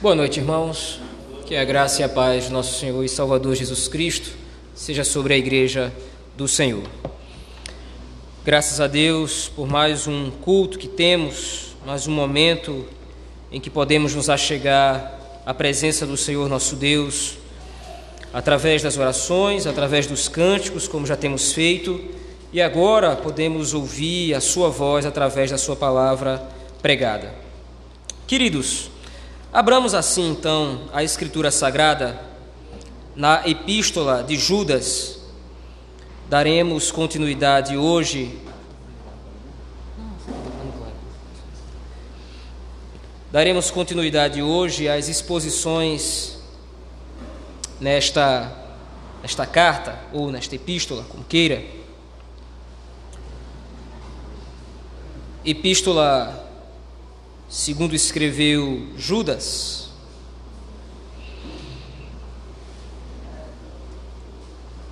Boa noite, irmãos. Que a graça e a paz do nosso Senhor e Salvador Jesus Cristo seja sobre a igreja do Senhor. Graças a Deus por mais um culto que temos, mais um momento em que podemos nos achegar à presença do Senhor nosso Deus, através das orações, através dos cânticos, como já temos feito, e agora podemos ouvir a Sua voz através da Sua palavra pregada. Queridos, Abramos assim então a Escritura Sagrada na Epístola de Judas. Daremos continuidade hoje. Daremos continuidade hoje às exposições nesta, nesta carta, ou nesta epístola, como queira. Epístola segundo escreveu Judas.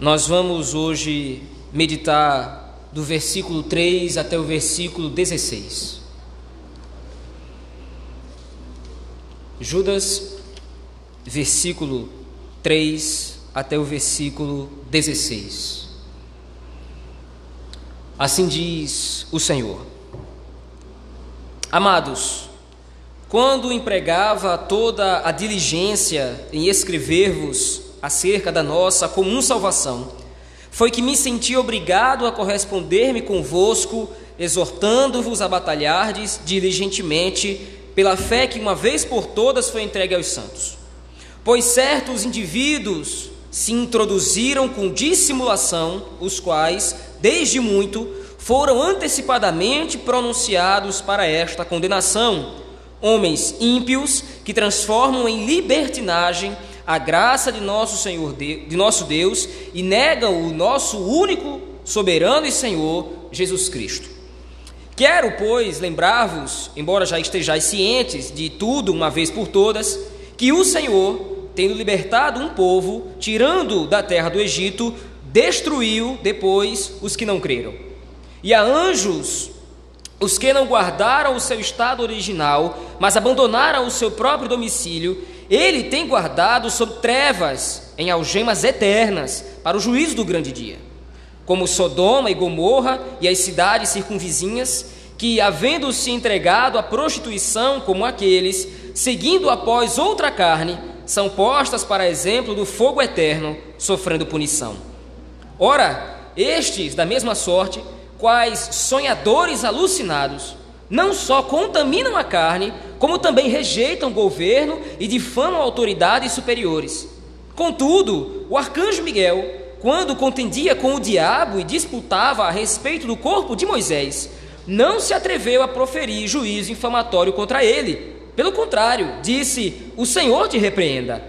Nós vamos hoje meditar do versículo 3 até o versículo 16. Judas, versículo 3 até o versículo 16. Assim diz o Senhor: Amados, quando empregava toda a diligência em escrever-vos acerca da nossa comum salvação, foi que me senti obrigado a corresponder-me convosco, exortando-vos a batalhardes diligentemente pela fé que uma vez por todas foi entregue aos santos. Pois certos indivíduos se introduziram com dissimulação, os quais, desde muito, foram antecipadamente pronunciados para esta condenação homens ímpios que transformam em libertinagem a graça de nosso Senhor, de nosso Deus e negam o nosso único soberano e Senhor Jesus Cristo. Quero, pois, lembrar-vos, embora já estejais cientes de tudo uma vez por todas, que o Senhor, tendo libertado um povo, tirando da terra do Egito, destruiu depois os que não creram. E a anjos os que não guardaram o seu estado original, mas abandonaram o seu próprio domicílio, ele tem guardado sob trevas, em algemas eternas, para o juízo do grande dia. Como Sodoma e Gomorra e as cidades circunvizinhas, que, havendo se entregado à prostituição como aqueles, seguindo após outra carne, são postas para exemplo do fogo eterno, sofrendo punição. Ora, estes, da mesma sorte, quais sonhadores alucinados não só contaminam a carne, como também rejeitam o governo e difamam autoridades superiores. Contudo, o arcanjo Miguel, quando contendia com o diabo e disputava a respeito do corpo de Moisés, não se atreveu a proferir juízo infamatório contra ele. Pelo contrário, disse: O Senhor te repreenda.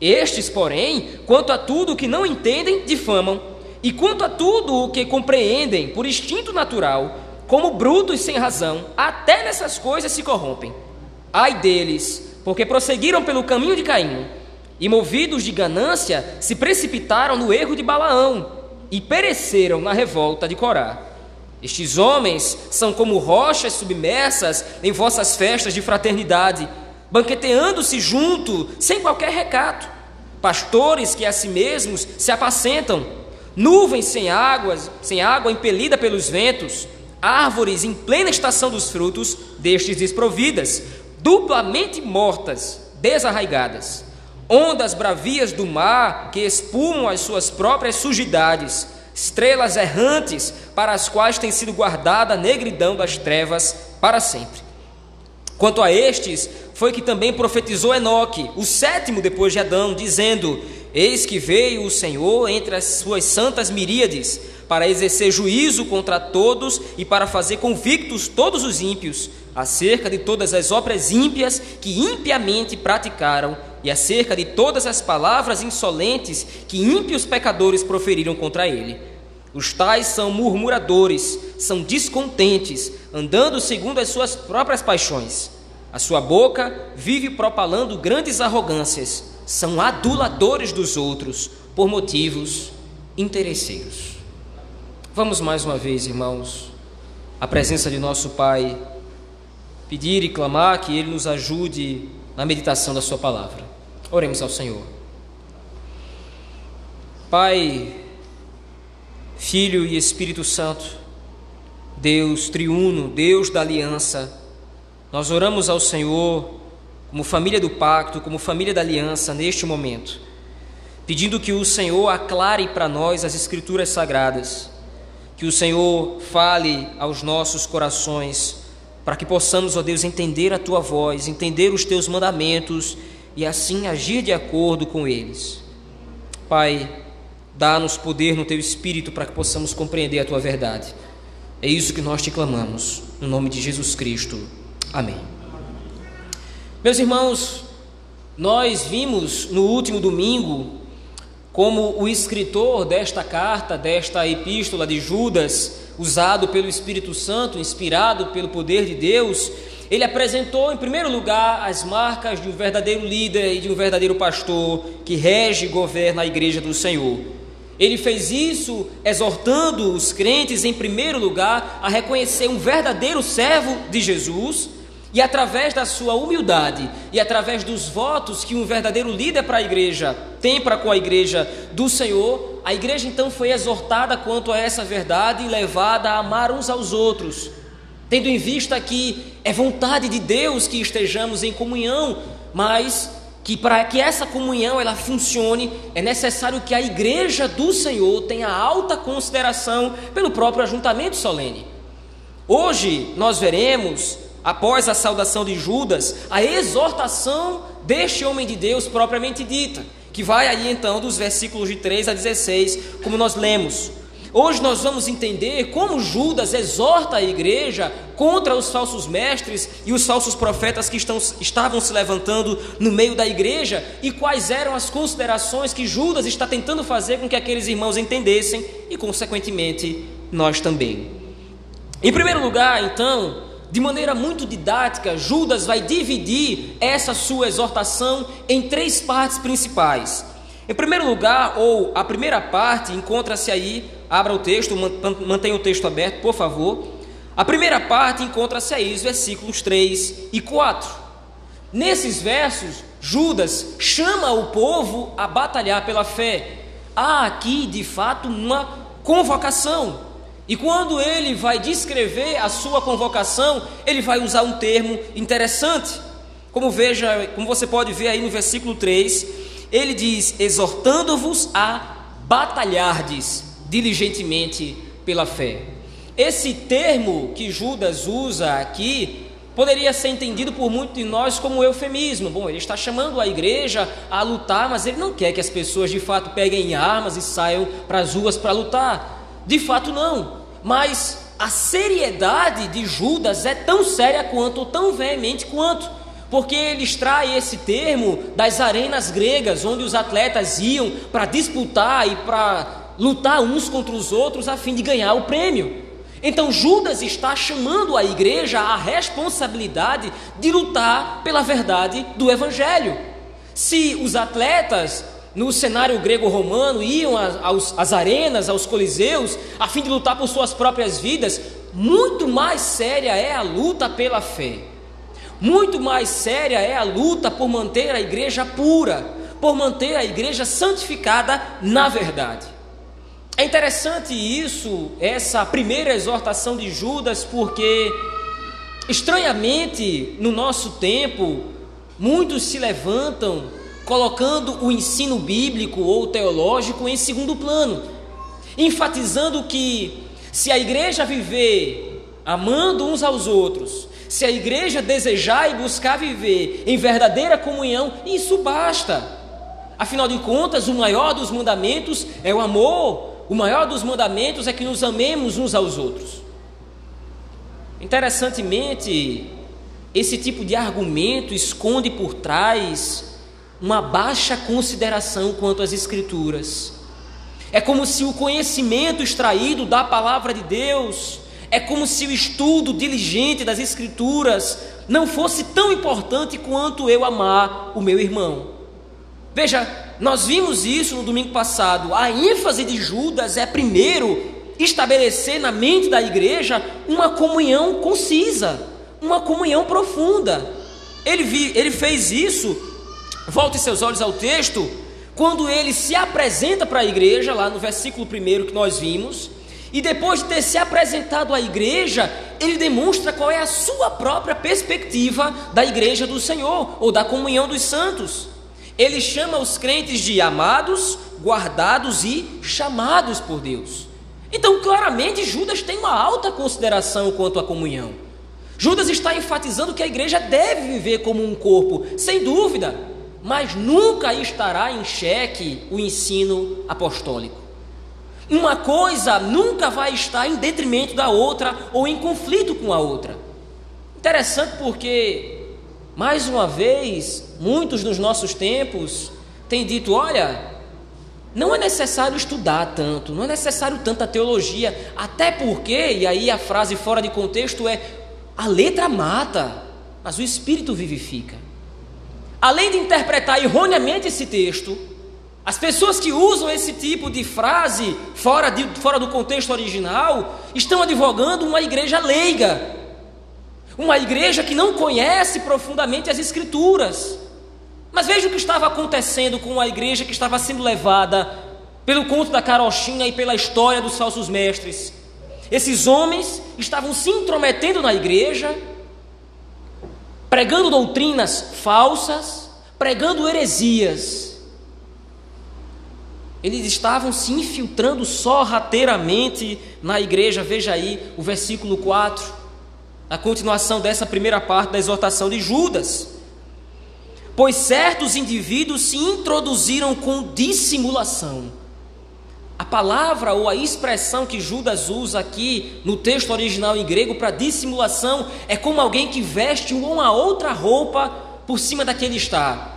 Estes, porém, quanto a tudo que não entendem, difamam e quanto a tudo o que compreendem por instinto natural, como brutos sem razão, até nessas coisas se corrompem. Ai deles, porque prosseguiram pelo caminho de Caim, e movidos de ganância, se precipitaram no erro de Balaão, e pereceram na revolta de Corá. Estes homens são como rochas submersas em vossas festas de fraternidade, banqueteando-se junto, sem qualquer recato. Pastores que a si mesmos se apacentam, nuvens sem águas, sem água impelida pelos ventos, árvores em plena estação dos frutos, destes desprovidas, duplamente mortas, desarraigadas, ondas bravias do mar que espumam as suas próprias sujidades, estrelas errantes para as quais tem sido guardada a negridão das trevas para sempre. Quanto a estes, foi que também profetizou Enoque, o sétimo depois de Adão, dizendo: Eis que veio o Senhor entre as suas santas miríades, para exercer juízo contra todos e para fazer convictos todos os ímpios, acerca de todas as obras ímpias que impiamente praticaram, e acerca de todas as palavras insolentes que ímpios pecadores proferiram contra ele. Os tais são murmuradores, são descontentes, andando segundo as suas próprias paixões. A sua boca vive propalando grandes arrogâncias são aduladores dos outros por motivos interesseiros. Vamos mais uma vez, irmãos, à presença de nosso Pai, pedir e clamar que Ele nos ajude na meditação da Sua palavra. Oremos ao Senhor. Pai, Filho e Espírito Santo, Deus triuno, Deus da aliança, nós oramos ao Senhor como família do pacto, como família da aliança neste momento, pedindo que o Senhor aclare para nós as Escrituras sagradas, que o Senhor fale aos nossos corações para que possamos, ó Deus, entender a tua voz, entender os teus mandamentos e assim agir de acordo com eles. Pai, dá-nos poder no teu espírito para que possamos compreender a tua verdade. É isso que nós te clamamos, no nome de Jesus Cristo. Amém. Meus irmãos, nós vimos no último domingo como o escritor desta carta, desta epístola de Judas, usado pelo Espírito Santo, inspirado pelo poder de Deus, ele apresentou em primeiro lugar as marcas de um verdadeiro líder e de um verdadeiro pastor que rege e governa a igreja do Senhor. Ele fez isso exortando os crentes, em primeiro lugar, a reconhecer um verdadeiro servo de Jesus e através da sua humildade e através dos votos que um verdadeiro líder para a igreja tem para com a igreja do Senhor, a igreja então foi exortada quanto a essa verdade e levada a amar uns aos outros, tendo em vista que é vontade de Deus que estejamos em comunhão, mas que para que essa comunhão ela funcione, é necessário que a igreja do Senhor tenha alta consideração pelo próprio ajuntamento solene. Hoje nós veremos após a saudação de Judas, a exortação deste homem de Deus propriamente dita, que vai aí então dos versículos de 3 a 16, como nós lemos. Hoje nós vamos entender como Judas exorta a igreja contra os falsos mestres e os falsos profetas que estão, estavam se levantando no meio da igreja e quais eram as considerações que Judas está tentando fazer com que aqueles irmãos entendessem e, consequentemente, nós também. Em primeiro lugar, então, de maneira muito didática, Judas vai dividir essa sua exortação em três partes principais. Em primeiro lugar, ou a primeira parte, encontra-se aí, abra o texto, mantenha o texto aberto, por favor. A primeira parte encontra-se aí, os versículos 3 e 4. Nesses versos, Judas chama o povo a batalhar pela fé. Há aqui, de fato, uma convocação e quando ele vai descrever a sua convocação, ele vai usar um termo interessante. Como veja, como você pode ver aí no versículo 3, ele diz: exortando-vos a batalhardes diligentemente pela fé. Esse termo que Judas usa aqui poderia ser entendido por muitos de nós como eufemismo. Bom, ele está chamando a igreja a lutar, mas ele não quer que as pessoas de fato peguem armas e saiam para as ruas para lutar. De fato, não. Mas a seriedade de Judas é tão séria quanto, tão veemente quanto, porque ele extrai esse termo das arenas gregas, onde os atletas iam para disputar e para lutar uns contra os outros a fim de ganhar o prêmio. Então Judas está chamando a igreja à responsabilidade de lutar pela verdade do evangelho. Se os atletas no cenário grego-romano, iam às arenas, aos coliseus, a fim de lutar por suas próprias vidas, muito mais séria é a luta pela fé. Muito mais séria é a luta por manter a igreja pura, por manter a igreja santificada na verdade. É interessante isso, essa primeira exortação de Judas, porque estranhamente no nosso tempo, muitos se levantam colocando o ensino bíblico ou teológico em segundo plano, enfatizando que se a igreja viver amando uns aos outros, se a igreja desejar e buscar viver em verdadeira comunhão, isso basta. Afinal de contas, o maior dos mandamentos é o amor, o maior dos mandamentos é que nos amemos uns aos outros. Interessantemente, esse tipo de argumento esconde por trás uma baixa consideração quanto às Escrituras. É como se o conhecimento extraído da palavra de Deus, é como se o estudo diligente das Escrituras não fosse tão importante quanto eu amar o meu irmão. Veja, nós vimos isso no domingo passado. A ênfase de Judas é, primeiro, estabelecer na mente da igreja uma comunhão concisa, uma comunhão profunda. Ele, vi, ele fez isso, volte seus olhos ao texto, quando ele se apresenta para a igreja, lá no versículo 1 que nós vimos, e depois de ter se apresentado à igreja, ele demonstra qual é a sua própria perspectiva da igreja do Senhor, ou da comunhão dos santos. Ele chama os crentes de amados, guardados e chamados por Deus. Então, claramente, Judas tem uma alta consideração quanto à comunhão. Judas está enfatizando que a igreja deve viver como um corpo, sem dúvida, mas nunca estará em xeque o ensino apostólico. Uma coisa nunca vai estar em detrimento da outra ou em conflito com a outra. Interessante porque, mais uma vez, muitos dos nossos tempos têm dito: olha, não é necessário estudar tanto, não é necessário tanta teologia, até porque, e aí a frase fora de contexto é: a letra mata, mas o espírito vivifica. Além de interpretar erroneamente esse texto, as pessoas que usam esse tipo de frase fora, de, fora do contexto original estão advogando uma igreja leiga, uma igreja que não conhece profundamente as Escrituras. Mas veja o que estava acontecendo com a igreja que estava sendo levada pelo conto da carochinha e pela história dos falsos mestres. Esses homens estavam se intrometendo na igreja, pregando doutrinas falsas, pregando heresias. Eles estavam se infiltrando sorrateiramente na igreja. Veja aí o versículo 4, a continuação dessa primeira parte da exortação de Judas. Pois certos indivíduos se introduziram com dissimulação. A palavra ou a expressão que Judas usa aqui no texto original em grego para dissimulação é como alguém que veste uma outra roupa por cima da que ele está.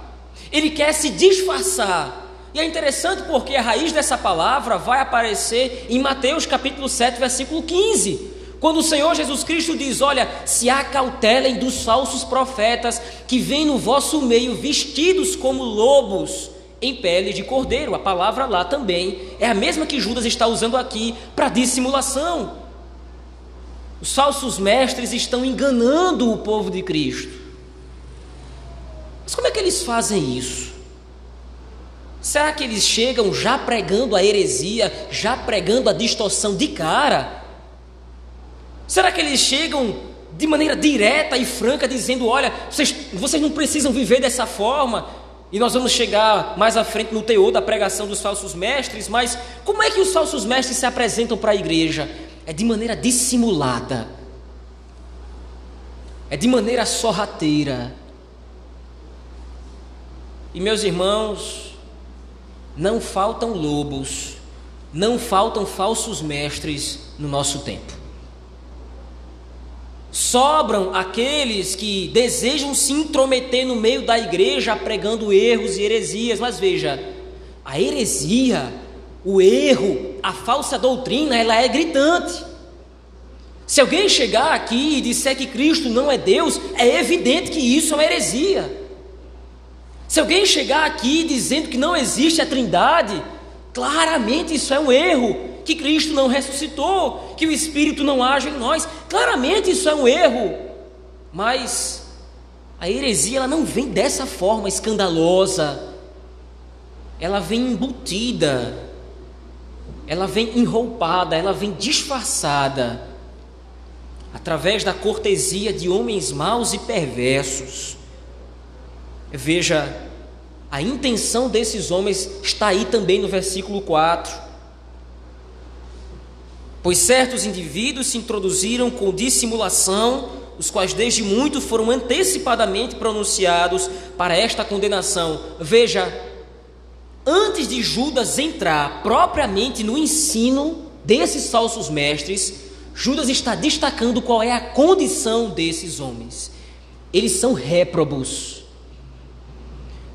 Ele quer se disfarçar e é interessante porque a raiz dessa palavra vai aparecer em Mateus capítulo 7, versículo 15. Quando o Senhor Jesus Cristo diz: Olha, se acautelem dos falsos profetas que vêm no vosso meio vestidos como lobos em pele de cordeiro. A palavra lá também é a mesma que Judas está usando aqui para dissimulação. Os falsos mestres estão enganando o povo de Cristo. Mas como é que eles fazem isso? Será que eles chegam já pregando a heresia, já pregando a distorção de cara? Será que eles chegam de maneira direta e franca, dizendo: olha, vocês, vocês não precisam viver dessa forma? E nós vamos chegar mais à frente no teor da pregação dos falsos mestres, mas como é que os falsos mestres se apresentam para a igreja? É de maneira dissimulada, é de maneira sorrateira. E meus irmãos, não faltam lobos, não faltam falsos mestres no nosso tempo. Sobram aqueles que desejam se intrometer no meio da igreja pregando erros e heresias, mas veja, a heresia, o erro, a falsa doutrina, ela é gritante. Se alguém chegar aqui e disser que Cristo não é Deus, é evidente que isso é uma heresia. Se alguém chegar aqui dizendo que não existe a Trindade, claramente isso é um erro, que Cristo não ressuscitou, que o Espírito não age em nós, claramente isso é um erro. Mas a heresia ela não vem dessa forma escandalosa, ela vem embutida, ela vem enroupada, ela vem disfarçada, através da cortesia de homens maus e perversos. Veja, a intenção desses homens está aí também no versículo 4. Pois certos indivíduos se introduziram com dissimulação, os quais desde muito foram antecipadamente pronunciados para esta condenação. Veja, antes de Judas entrar propriamente no ensino desses falsos mestres, Judas está destacando qual é a condição desses homens. Eles são réprobos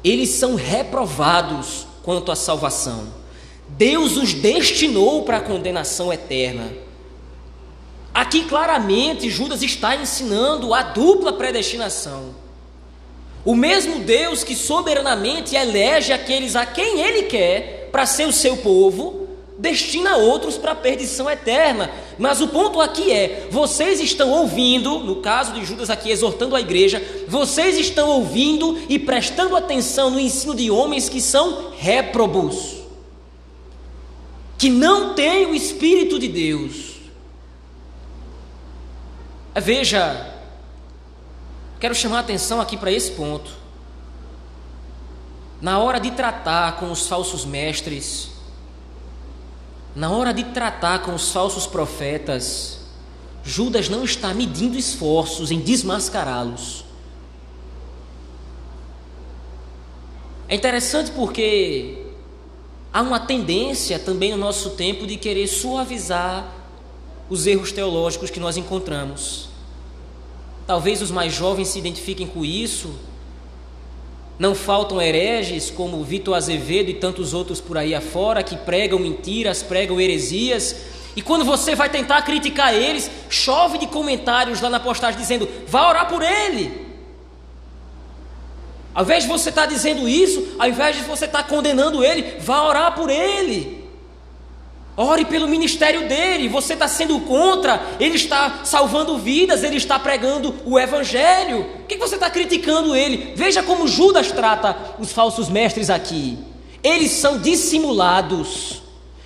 eles são reprovados quanto à salvação. Deus os destinou para a condenação eterna. Aqui claramente Judas está ensinando a dupla predestinação. O mesmo Deus que soberanamente elege aqueles a quem ele quer para ser o seu povo, destina outros para a perdição eterna. Mas o ponto aqui é: vocês estão ouvindo, no caso de Judas aqui exortando a igreja, vocês estão ouvindo e prestando atenção no ensino de homens que são réprobos, que não têm o Espírito de Deus. Veja, quero chamar a atenção aqui para esse ponto. Na hora de tratar com os falsos mestres, na hora de tratar com os falsos profetas, Judas não está medindo esforços em desmascará-los. É interessante porque há uma tendência também no nosso tempo de querer suavizar os erros teológicos que nós encontramos. Talvez os mais jovens se identifiquem com isso, não faltam hereges como Vitor Azevedo e tantos outros por aí afora que pregam mentiras, pregam heresias. E quando você vai tentar criticar eles, chove de comentários lá na postagem dizendo: vá orar por ele. Ao invés de você estar tá dizendo isso, ao invés de você estar tá condenando ele, vá orar por ele. Ore pelo ministério dele. Você está sendo contra, ele está salvando vidas, ele está pregando o evangelho. Por que você está criticando ele? Veja como Judas trata os falsos mestres aqui. Eles são dissimulados,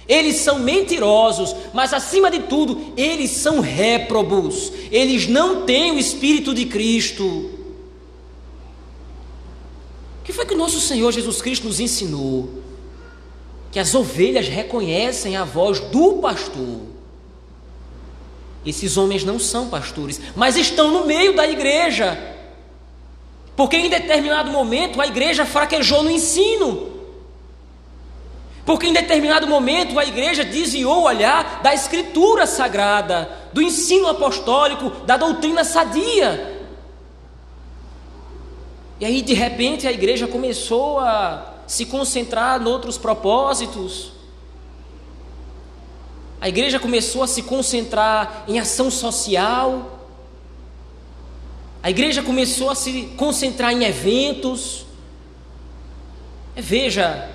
eles são mentirosos, mas acima de tudo, eles são réprobos. Eles não têm o Espírito de Cristo. O que foi que o nosso Senhor Jesus Cristo nos ensinou? que as ovelhas reconhecem a voz do pastor. Esses homens não são pastores, mas estão no meio da igreja. Porque em determinado momento a igreja fraquejou no ensino. Porque em determinado momento a igreja desviou o olhar da escritura sagrada, do ensino apostólico, da doutrina sadia. E aí de repente a igreja começou a se concentrar em outros propósitos. A igreja começou a se concentrar em ação social. A igreja começou a se concentrar em eventos. Veja,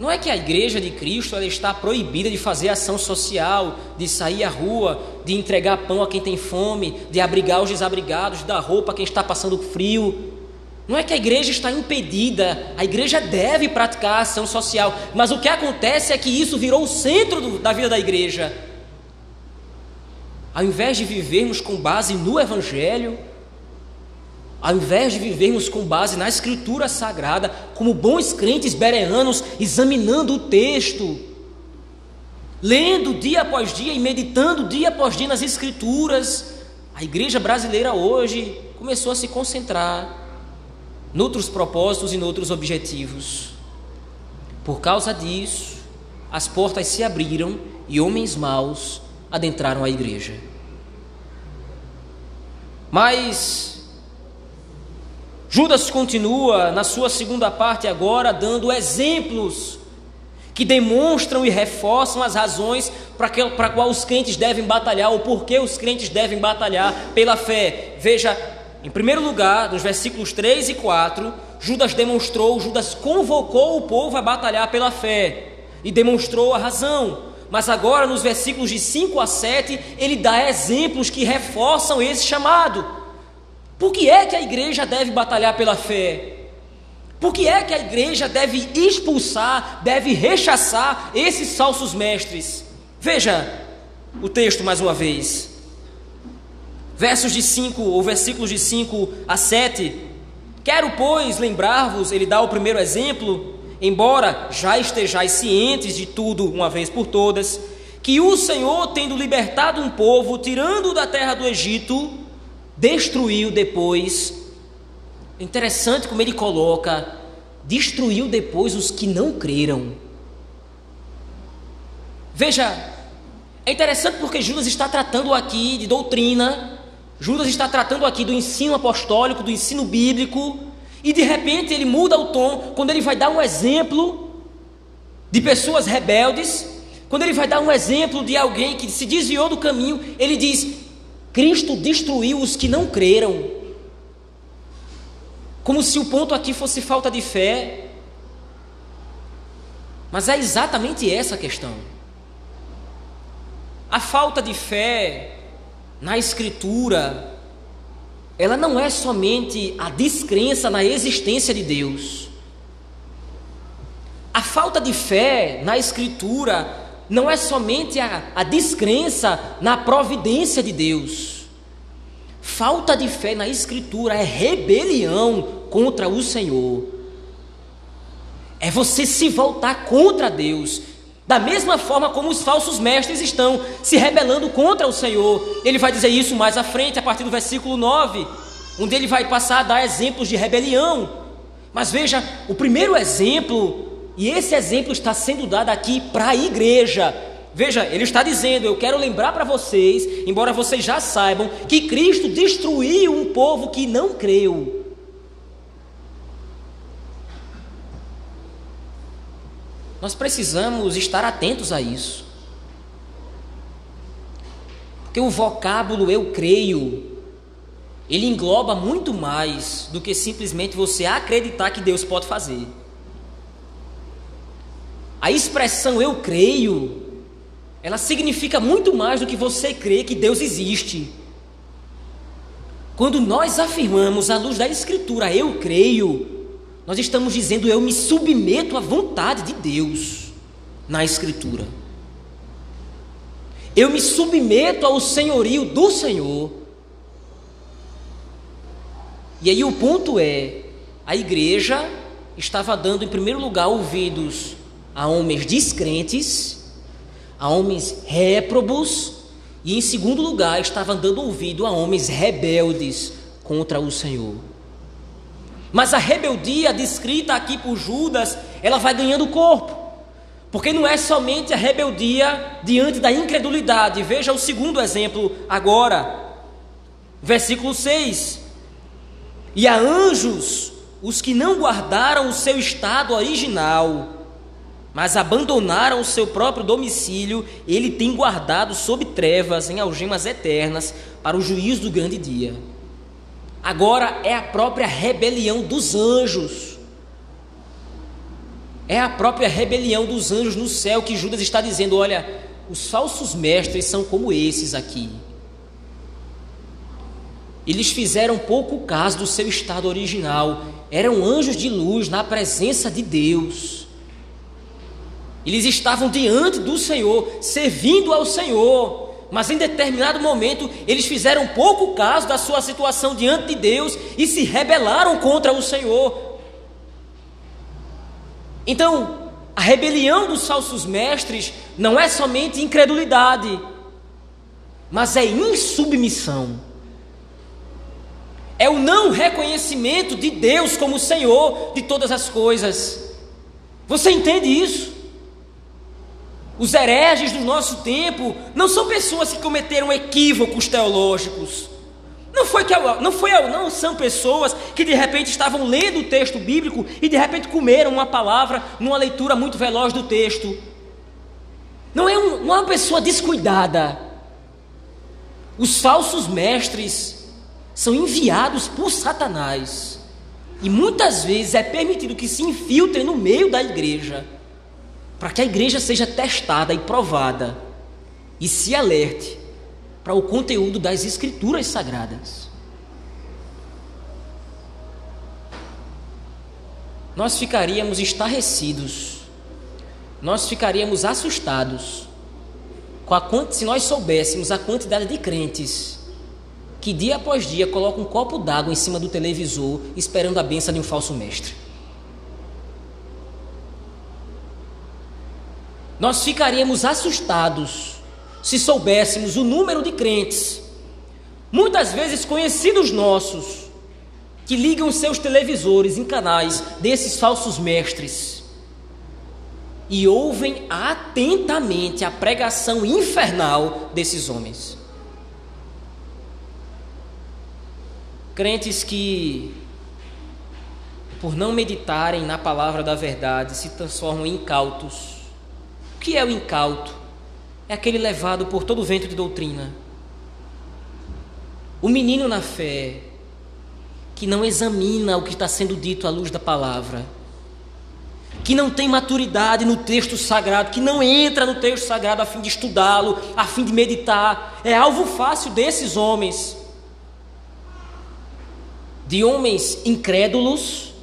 não é que a igreja de Cristo ela está proibida de fazer ação social, de sair à rua, de entregar pão a quem tem fome, de abrigar os desabrigados, de dar roupa a quem está passando frio. Não é que a igreja está impedida, a igreja deve praticar ação social, mas o que acontece é que isso virou o centro do, da vida da igreja. Ao invés de vivermos com base no Evangelho, ao invés de vivermos com base na Escritura Sagrada, como bons crentes bereanos, examinando o texto, lendo dia após dia e meditando dia após dia nas Escrituras, a igreja brasileira hoje começou a se concentrar noutros propósitos e noutros objetivos. Por causa disso, as portas se abriram e homens maus adentraram a igreja. Mas Judas continua na sua segunda parte agora dando exemplos que demonstram e reforçam as razões para qual os crentes devem batalhar, ou por que os crentes devem batalhar pela fé. Veja em primeiro lugar, nos versículos 3 e 4, Judas demonstrou, Judas convocou o povo a batalhar pela fé e demonstrou a razão. Mas agora, nos versículos de 5 a 7, ele dá exemplos que reforçam esse chamado. Por que é que a igreja deve batalhar pela fé? Por que é que a igreja deve expulsar, deve rechaçar esses falsos mestres? Veja o texto mais uma vez versos de 5 ou versículos de 5 a 7. Quero, pois, lembrar-vos, ele dá o primeiro exemplo, embora já estejais cientes de tudo uma vez por todas, que o Senhor, tendo libertado um povo, tirando da terra do Egito, destruiu depois. Interessante como ele coloca, destruiu depois os que não creram. Veja, é interessante porque Judas está tratando aqui de doutrina, Judas está tratando aqui do ensino apostólico, do ensino bíblico, e de repente ele muda o tom quando ele vai dar um exemplo de pessoas rebeldes, quando ele vai dar um exemplo de alguém que se desviou do caminho, ele diz: Cristo destruiu os que não creram. Como se o ponto aqui fosse falta de fé. Mas é exatamente essa a questão. A falta de fé na Escritura, ela não é somente a descrença na existência de Deus. A falta de fé na Escritura não é somente a, a descrença na providência de Deus. Falta de fé na Escritura é rebelião contra o Senhor. É você se voltar contra Deus. Da mesma forma como os falsos mestres estão se rebelando contra o Senhor. Ele vai dizer isso mais à frente, a partir do versículo 9, onde ele vai passar a dar exemplos de rebelião. Mas veja, o primeiro exemplo e esse exemplo está sendo dado aqui para a igreja. Veja, ele está dizendo: Eu quero lembrar para vocês, embora vocês já saibam, que Cristo destruiu um povo que não creu. Nós precisamos estar atentos a isso. Porque o vocábulo eu creio, ele engloba muito mais do que simplesmente você acreditar que Deus pode fazer. A expressão eu creio, ela significa muito mais do que você crer que Deus existe. Quando nós afirmamos à luz da Escritura, eu creio, nós estamos dizendo eu me submeto à vontade de Deus na Escritura. Eu me submeto ao senhorio do Senhor. E aí o ponto é: a igreja estava dando em primeiro lugar ouvidos a homens descrentes, a homens réprobos, e em segundo lugar estava dando ouvido a homens rebeldes contra o Senhor. Mas a rebeldia descrita aqui por Judas, ela vai ganhando corpo. Porque não é somente a rebeldia diante da incredulidade. Veja o segundo exemplo agora. Versículo 6. E a anjos, os que não guardaram o seu estado original, mas abandonaram o seu próprio domicílio, ele tem guardado sob trevas, em algemas eternas, para o juízo do grande dia. Agora é a própria rebelião dos anjos. É a própria rebelião dos anjos no céu que Judas está dizendo: olha, os falsos mestres são como esses aqui. Eles fizeram pouco caso do seu estado original, eram anjos de luz na presença de Deus. Eles estavam diante do Senhor, servindo ao Senhor, mas em determinado momento eles fizeram pouco caso da sua situação diante de Deus e se rebelaram contra o Senhor. Então, a rebelião dos falsos mestres não é somente incredulidade, mas é insubmissão. É o não reconhecimento de Deus como Senhor de todas as coisas. Você entende isso? Os hereges do nosso tempo não são pessoas que cometeram equívocos teológicos. Não foi que não foi não são pessoas que de repente estavam lendo o texto bíblico e de repente comeram uma palavra numa leitura muito veloz do texto. Não é, um, não é uma pessoa descuidada. Os falsos mestres são enviados por Satanás. E muitas vezes é permitido que se infiltrem no meio da igreja para que a igreja seja testada e provada e se alerte para o conteúdo das escrituras sagradas. Nós ficaríamos estarrecidos, nós ficaríamos assustados com a, se nós soubéssemos a quantidade de crentes que dia após dia colocam um copo d'água em cima do televisor esperando a benção de um falso mestre. Nós ficaríamos assustados se soubéssemos o número de crentes, muitas vezes conhecidos nossos, que ligam seus televisores em canais desses falsos mestres e ouvem atentamente a pregação infernal desses homens. Crentes que, por não meditarem na palavra da verdade, se transformam em incautos o que é o incauto? É aquele levado por todo o vento de doutrina. O menino na fé, que não examina o que está sendo dito à luz da palavra, que não tem maturidade no texto sagrado, que não entra no texto sagrado a fim de estudá-lo, a fim de meditar. É alvo fácil desses homens, de homens incrédulos,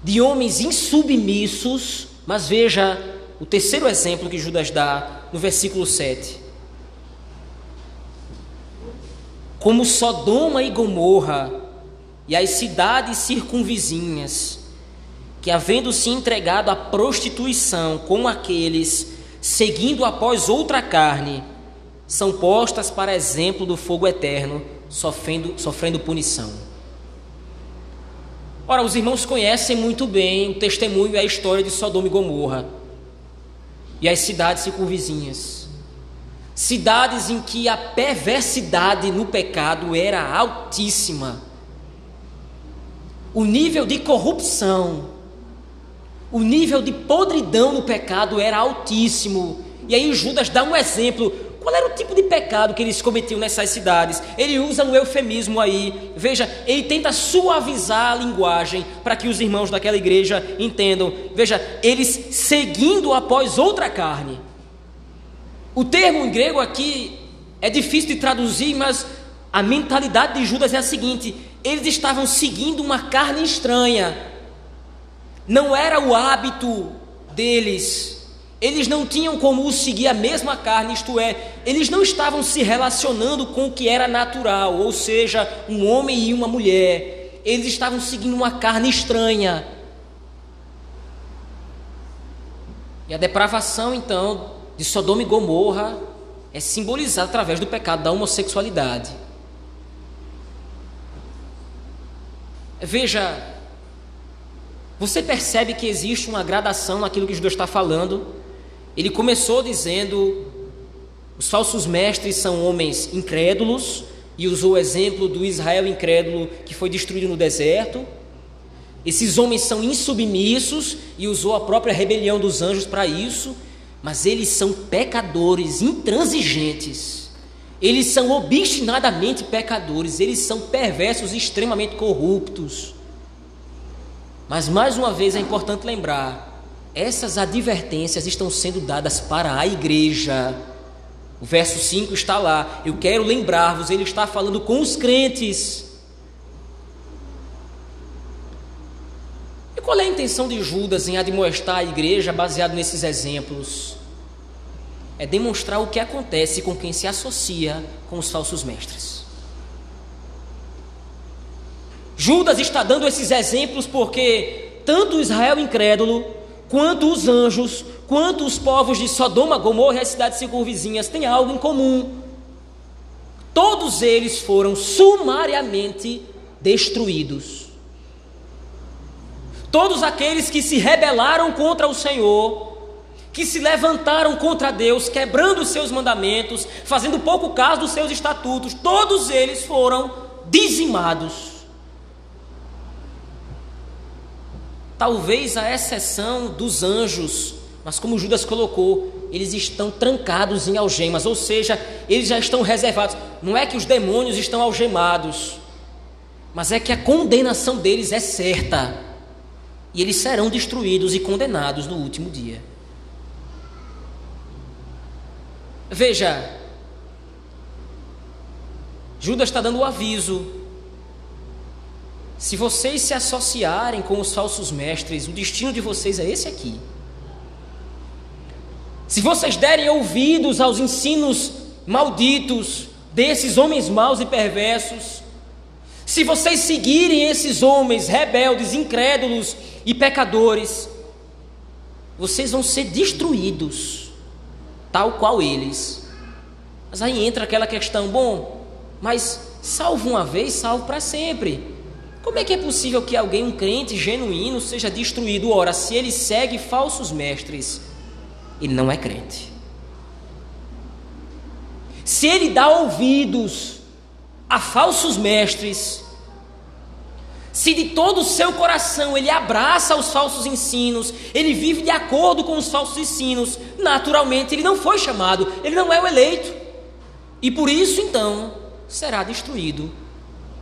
de homens insubmissos, mas veja o terceiro exemplo que Judas dá no versículo 7. Como Sodoma e Gomorra e as cidades circunvizinhas, que havendo se entregado à prostituição como aqueles, seguindo após outra carne, são postas para exemplo do fogo eterno, sofrendo, sofrendo punição. Ora, os irmãos conhecem muito bem o testemunho e a história de Sodoma e Gomorra e as cidades circunvizinhas. Cidades em que a perversidade no pecado era altíssima. O nível de corrupção, o nível de podridão no pecado era altíssimo. E aí Judas dá um exemplo. Qual era o tipo de pecado que eles cometiam nessas cidades? Ele usa um eufemismo aí. Veja, ele tenta suavizar a linguagem para que os irmãos daquela igreja entendam. Veja, eles seguindo após outra carne. O termo em grego aqui é difícil de traduzir, mas a mentalidade de Judas é a seguinte: eles estavam seguindo uma carne estranha. Não era o hábito deles eles não tinham como seguir a mesma carne, isto é, eles não estavam se relacionando com o que era natural, ou seja, um homem e uma mulher. Eles estavam seguindo uma carne estranha. E a depravação, então, de Sodoma e Gomorra é simbolizada através do pecado da homossexualidade. Veja, você percebe que existe uma gradação naquilo que Deus está falando? Ele começou dizendo: os falsos mestres são homens incrédulos, e usou o exemplo do Israel incrédulo que foi destruído no deserto. Esses homens são insubmissos e usou a própria rebelião dos anjos para isso, mas eles são pecadores intransigentes. Eles são obstinadamente pecadores, eles são perversos e extremamente corruptos. Mas mais uma vez é importante lembrar essas advertências estão sendo dadas para a igreja. O verso 5 está lá. Eu quero lembrar-vos, ele está falando com os crentes. E qual é a intenção de Judas em admoestar a igreja baseado nesses exemplos? É demonstrar o que acontece com quem se associa com os falsos mestres. Judas está dando esses exemplos porque tanto Israel incrédulo quanto os anjos, quanto os povos de Sodoma, Gomorra e as cidades circunvizinhas têm algo em comum. Todos eles foram sumariamente destruídos. Todos aqueles que se rebelaram contra o Senhor, que se levantaram contra Deus, quebrando os seus mandamentos, fazendo pouco caso dos seus estatutos, todos eles foram dizimados. Talvez a exceção dos anjos, mas como Judas colocou, eles estão trancados em algemas, ou seja, eles já estão reservados. Não é que os demônios estão algemados, mas é que a condenação deles é certa, e eles serão destruídos e condenados no último dia. Veja, Judas está dando o aviso se vocês se associarem com os falsos mestres, o destino de vocês é esse aqui. Se vocês derem ouvidos aos ensinos malditos desses homens maus e perversos, se vocês seguirem esses homens rebeldes, incrédulos e pecadores, vocês vão ser destruídos, tal qual eles. Mas aí entra aquela questão: bom, mas salvo uma vez, salvo para sempre. Como é que é possível que alguém, um crente genuíno, seja destruído? Ora, se ele segue falsos mestres, ele não é crente. Se ele dá ouvidos a falsos mestres, se de todo o seu coração ele abraça os falsos ensinos, ele vive de acordo com os falsos ensinos, naturalmente ele não foi chamado, ele não é o eleito. E por isso então será destruído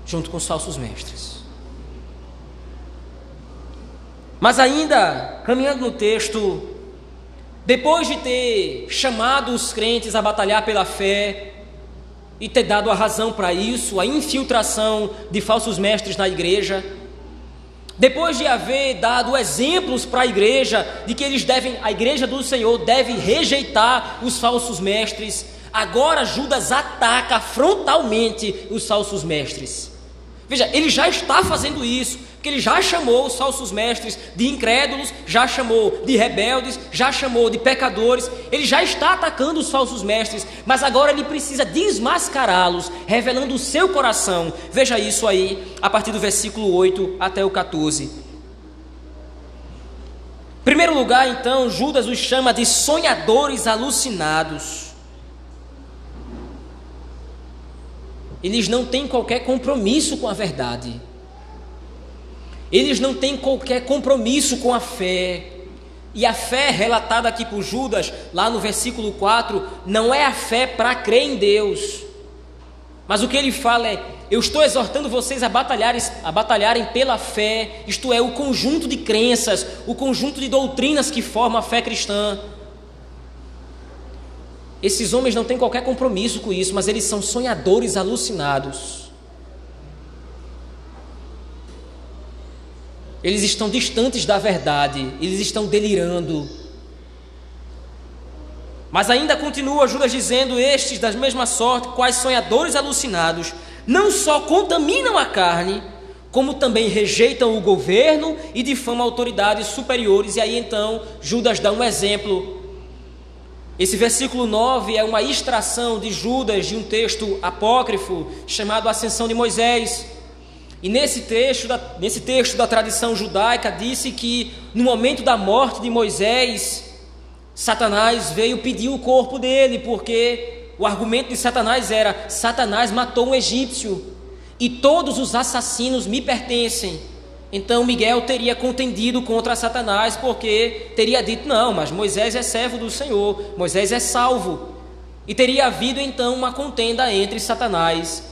junto com os falsos mestres. Mas ainda, caminhando no texto, depois de ter chamado os crentes a batalhar pela fé e ter dado a razão para isso, a infiltração de falsos mestres na igreja, depois de haver dado exemplos para a igreja de que eles devem, a igreja do Senhor deve rejeitar os falsos mestres, agora Judas ataca frontalmente os falsos mestres. Veja, ele já está fazendo isso, porque ele já chamou os falsos mestres de incrédulos, já chamou de rebeldes, já chamou de pecadores, ele já está atacando os falsos mestres, mas agora ele precisa desmascará-los, revelando o seu coração. Veja isso aí, a partir do versículo 8 até o 14. Em primeiro lugar, então, Judas os chama de sonhadores alucinados. Eles não têm qualquer compromisso com a verdade. Eles não têm qualquer compromisso com a fé. E a fé relatada aqui por Judas, lá no versículo 4, não é a fé para crer em Deus. Mas o que ele fala é: eu estou exortando vocês a batalharem, a batalharem pela fé, isto é, o conjunto de crenças, o conjunto de doutrinas que forma a fé cristã. Esses homens não têm qualquer compromisso com isso, mas eles são sonhadores alucinados. Eles estão distantes da verdade, eles estão delirando. Mas ainda continua Judas dizendo: Estes, da mesma sorte, quais sonhadores alucinados, não só contaminam a carne, como também rejeitam o governo e difamam autoridades superiores. E aí então Judas dá um exemplo esse versículo 9 é uma extração de Judas de um texto apócrifo chamado Ascensão de Moisés. E nesse texto, da, nesse texto da tradição judaica, disse que no momento da morte de Moisés, Satanás veio pedir o corpo dele, porque o argumento de Satanás era: Satanás matou um egípcio e todos os assassinos me pertencem. Então Miguel teria contendido contra Satanás, porque teria dito: não, mas Moisés é servo do Senhor, Moisés é salvo. E teria havido então uma contenda entre Satanás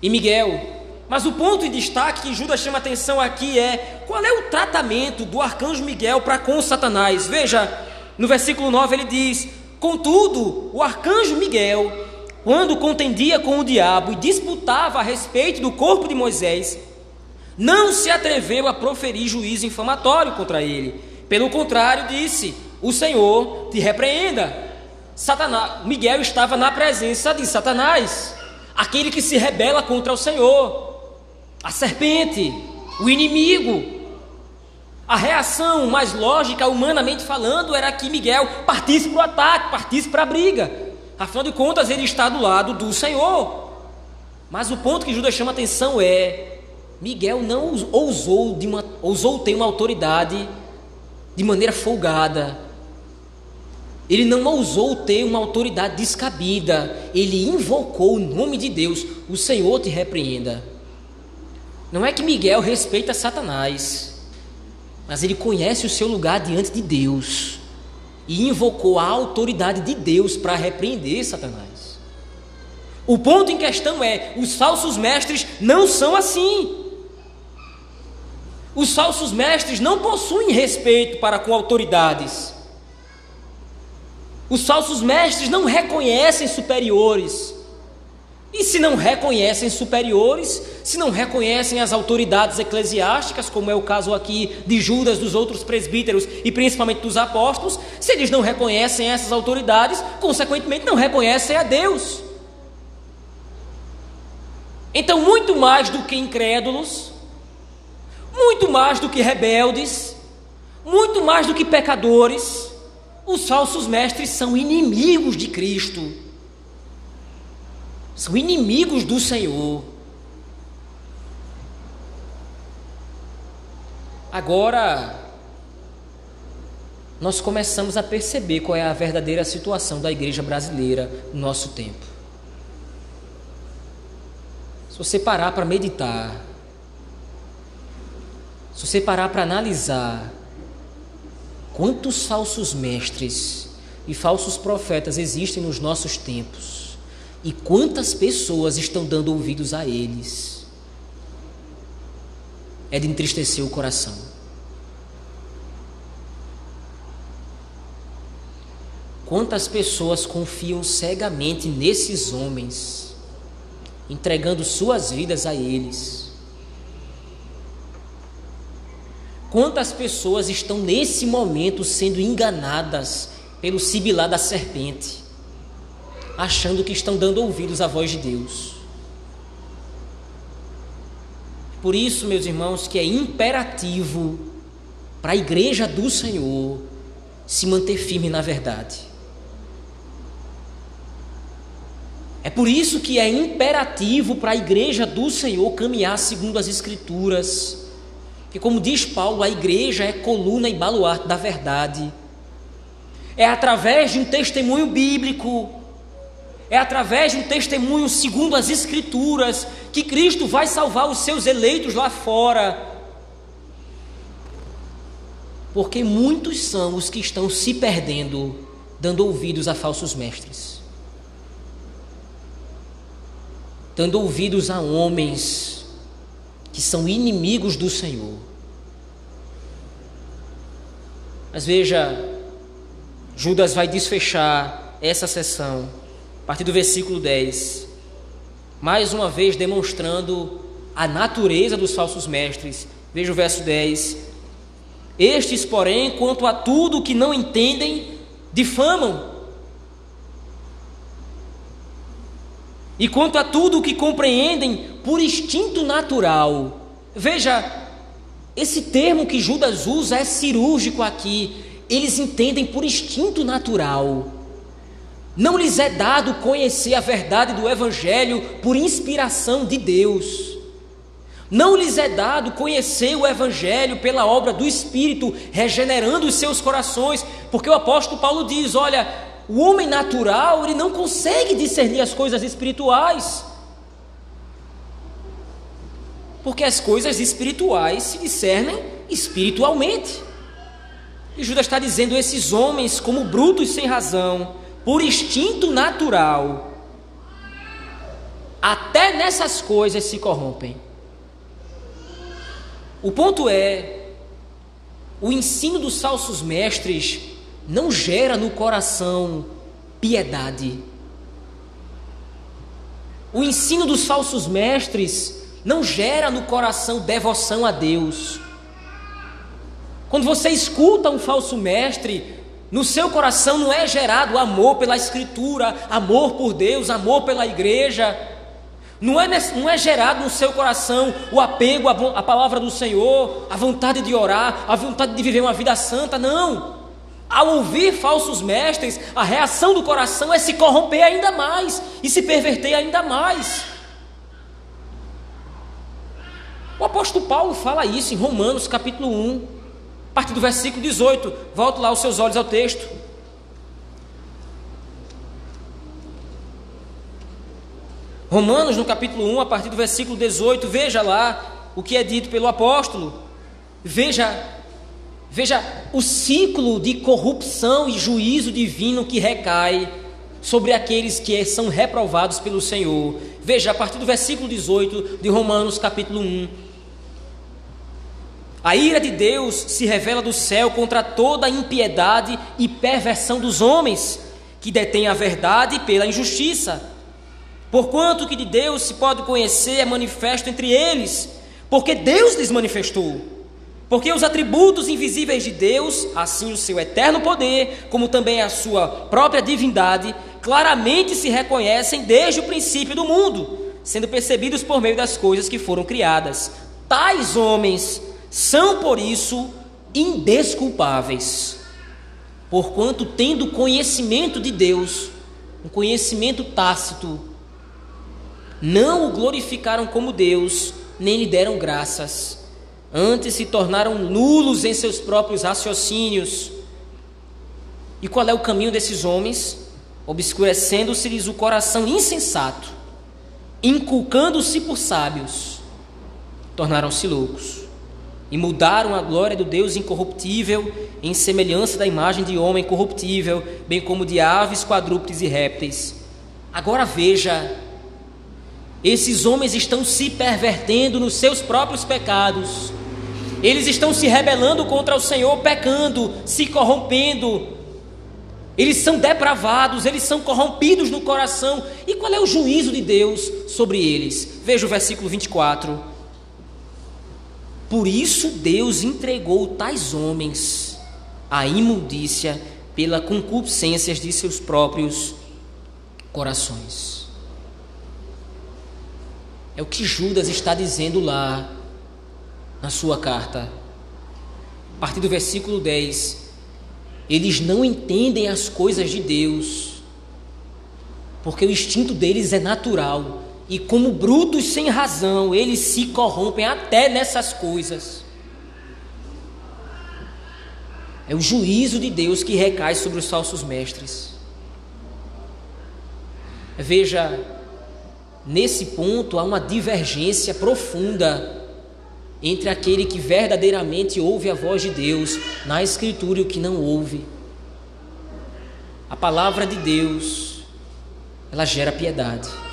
e Miguel. Mas o ponto de destaque que Judas chama atenção aqui é qual é o tratamento do arcanjo Miguel para com Satanás. Veja, no versículo 9 ele diz: Contudo, o arcanjo Miguel, quando contendia com o diabo e disputava a respeito do corpo de Moisés, não se atreveu a proferir juízo infamatório contra ele. Pelo contrário, disse: O Senhor te repreenda. Satanás, Miguel estava na presença de Satanás, aquele que se rebela contra o Senhor, a serpente, o inimigo. A reação mais lógica, humanamente falando, era que Miguel partisse para o ataque, partisse para a briga. Afinal de contas, ele está do lado do Senhor. Mas o ponto que Judas chama atenção é Miguel não ousou, de uma, ousou ter uma autoridade de maneira folgada. Ele não ousou ter uma autoridade descabida. Ele invocou o nome de Deus. O Senhor te repreenda. Não é que Miguel respeita Satanás, mas ele conhece o seu lugar diante de Deus e invocou a autoridade de Deus para repreender Satanás. O ponto em questão é: os falsos mestres não são assim. Os falsos mestres não possuem respeito para com autoridades. Os falsos mestres não reconhecem superiores. E se não reconhecem superiores, se não reconhecem as autoridades eclesiásticas, como é o caso aqui de Judas, dos outros presbíteros e principalmente dos apóstolos, se eles não reconhecem essas autoridades, consequentemente não reconhecem a Deus. Então, muito mais do que incrédulos, muito mais do que rebeldes, muito mais do que pecadores, os falsos mestres são inimigos de Cristo, são inimigos do Senhor. Agora, nós começamos a perceber qual é a verdadeira situação da igreja brasileira no nosso tempo. Se você parar para meditar, se você parar para analisar quantos falsos mestres e falsos profetas existem nos nossos tempos e quantas pessoas estão dando ouvidos a eles? É de entristecer o coração. Quantas pessoas confiam cegamente nesses homens, entregando suas vidas a eles? Quantas pessoas estão nesse momento sendo enganadas pelo sibilar da serpente? Achando que estão dando ouvidos à voz de Deus? Por isso, meus irmãos, que é imperativo para a igreja do Senhor se manter firme na verdade. É por isso que é imperativo para a igreja do Senhor caminhar segundo as Escrituras. Que, como diz Paulo, a igreja é coluna e baluarte da verdade. É através de um testemunho bíblico, é através de um testemunho segundo as Escrituras, que Cristo vai salvar os seus eleitos lá fora. Porque muitos são os que estão se perdendo, dando ouvidos a falsos mestres. dando ouvidos a homens que são inimigos do Senhor. Mas veja, Judas vai desfechar essa sessão, a partir do versículo 10, mais uma vez demonstrando a natureza dos falsos mestres. Veja o verso 10. Estes, porém, quanto a tudo que não entendem, difamam E quanto a tudo que compreendem por instinto natural. Veja, esse termo que Judas usa é cirúrgico aqui. Eles entendem por instinto natural. Não lhes é dado conhecer a verdade do Evangelho por inspiração de Deus. Não lhes é dado conhecer o Evangelho pela obra do Espírito, regenerando os seus corações, porque o apóstolo Paulo diz: olha, o homem natural, ele não consegue discernir as coisas espirituais. Porque as coisas espirituais se discernem espiritualmente. E Judas está dizendo: esses homens, como brutos sem razão, por instinto natural, até nessas coisas se corrompem. O ponto é: o ensino dos falsos mestres não gera no coração piedade. O ensino dos falsos mestres não gera no coração devoção a Deus. Quando você escuta um falso mestre, no seu coração não é gerado amor pela Escritura, amor por Deus, amor pela igreja. Não é, não é gerado no seu coração o apego à, palavra do Senhor, a vontade de orar, a vontade de viver uma vida santa, não. Ao ouvir falsos mestres, a reação do coração é se corromper ainda mais e se perverter ainda mais. O apóstolo Paulo fala isso em Romanos capítulo 1, a partir do versículo 18. Volte lá os seus olhos ao texto. Romanos, no capítulo 1, a partir do versículo 18, veja lá o que é dito pelo apóstolo. Veja Veja o ciclo de corrupção e juízo divino que recai sobre aqueles que são reprovados pelo Senhor. Veja a partir do versículo 18 de Romanos, capítulo 1. A ira de Deus se revela do céu contra toda a impiedade e perversão dos homens, que detêm a verdade pela injustiça. Porquanto que de Deus se pode conhecer é manifesto entre eles, porque Deus lhes manifestou. Porque os atributos invisíveis de Deus, assim o seu eterno poder, como também a sua própria divindade, claramente se reconhecem desde o princípio do mundo, sendo percebidos por meio das coisas que foram criadas. Tais homens são, por isso, indesculpáveis, porquanto, tendo conhecimento de Deus, um conhecimento tácito, não o glorificaram como Deus, nem lhe deram graças Antes se tornaram nulos em seus próprios raciocínios. E qual é o caminho desses homens? Obscurecendo-se-lhes o coração insensato, inculcando-se por sábios, tornaram-se loucos e mudaram a glória do Deus incorruptível em semelhança da imagem de homem corruptível, bem como de aves, quadrúpedes e répteis. Agora veja, esses homens estão se pervertendo nos seus próprios pecados eles estão se rebelando contra o Senhor, pecando, se corrompendo. Eles são depravados, eles são corrompidos no coração. E qual é o juízo de Deus sobre eles? Veja o versículo 24. Por isso Deus entregou tais homens à imundícia pela concupiscências de seus próprios corações. É o que Judas está dizendo lá na sua carta. A partir do versículo 10, eles não entendem as coisas de Deus, porque o instinto deles é natural, e como brutos sem razão, eles se corrompem até nessas coisas. É o juízo de Deus que recai sobre os falsos mestres. Veja, nesse ponto há uma divergência profunda entre aquele que verdadeiramente ouve a voz de Deus na Escritura e o que não ouve. A palavra de Deus, ela gera piedade.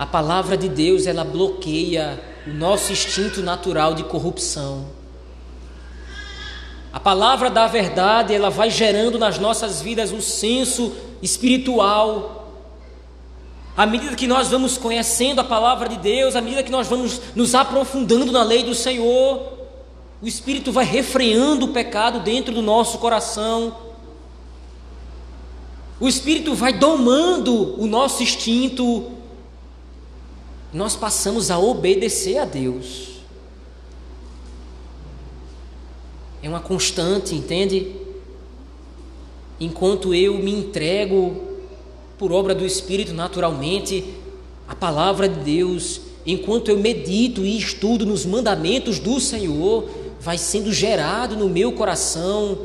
A palavra de Deus, ela bloqueia o nosso instinto natural de corrupção. A palavra da verdade, ela vai gerando nas nossas vidas um senso espiritual à medida que nós vamos conhecendo a palavra de Deus, à medida que nós vamos nos aprofundando na lei do Senhor, o Espírito vai refreando o pecado dentro do nosso coração. O Espírito vai domando o nosso instinto. Nós passamos a obedecer a Deus. É uma constante, entende? Enquanto eu me entrego por obra do Espírito, naturalmente, a palavra de Deus, enquanto eu medito e estudo nos mandamentos do Senhor, vai sendo gerado no meu coração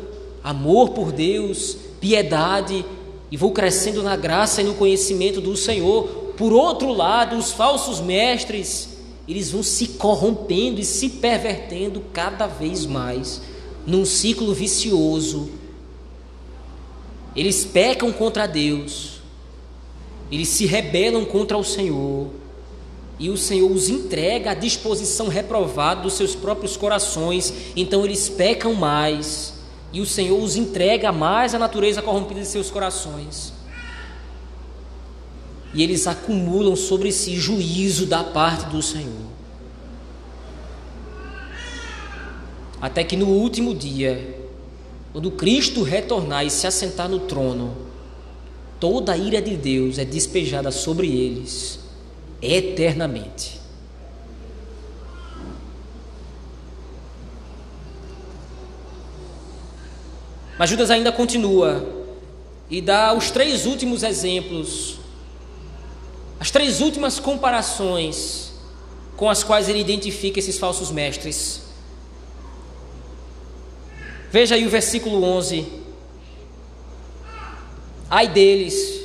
amor por Deus, piedade, e vou crescendo na graça e no conhecimento do Senhor. Por outro lado, os falsos mestres, eles vão se corrompendo e se pervertendo cada vez mais num ciclo vicioso. Eles pecam contra Deus eles se rebelam contra o Senhor e o Senhor os entrega à disposição reprovada dos seus próprios corações, então eles pecam mais e o Senhor os entrega mais à natureza corrompida de seus corações. E eles acumulam sobre si juízo da parte do Senhor. Até que no último dia, quando Cristo retornar e se assentar no trono, toda a ira de Deus é despejada sobre eles eternamente. Mas Judas ainda continua e dá os três últimos exemplos, as três últimas comparações com as quais ele identifica esses falsos mestres. Veja aí o versículo 11. Ai deles,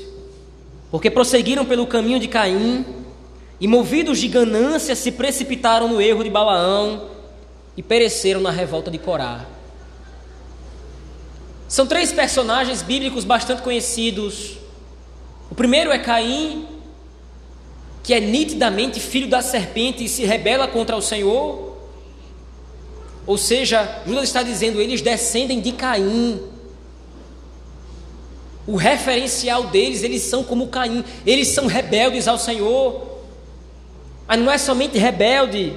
porque prosseguiram pelo caminho de Caim e, movidos de ganância, se precipitaram no erro de Balaão e pereceram na revolta de Corá. São três personagens bíblicos bastante conhecidos. O primeiro é Caim, que é nitidamente filho da serpente e se rebela contra o Senhor. Ou seja, Judas está dizendo, eles descendem de Caim. O referencial deles, eles são como Caim, eles são rebeldes ao Senhor. Mas não é somente rebelde,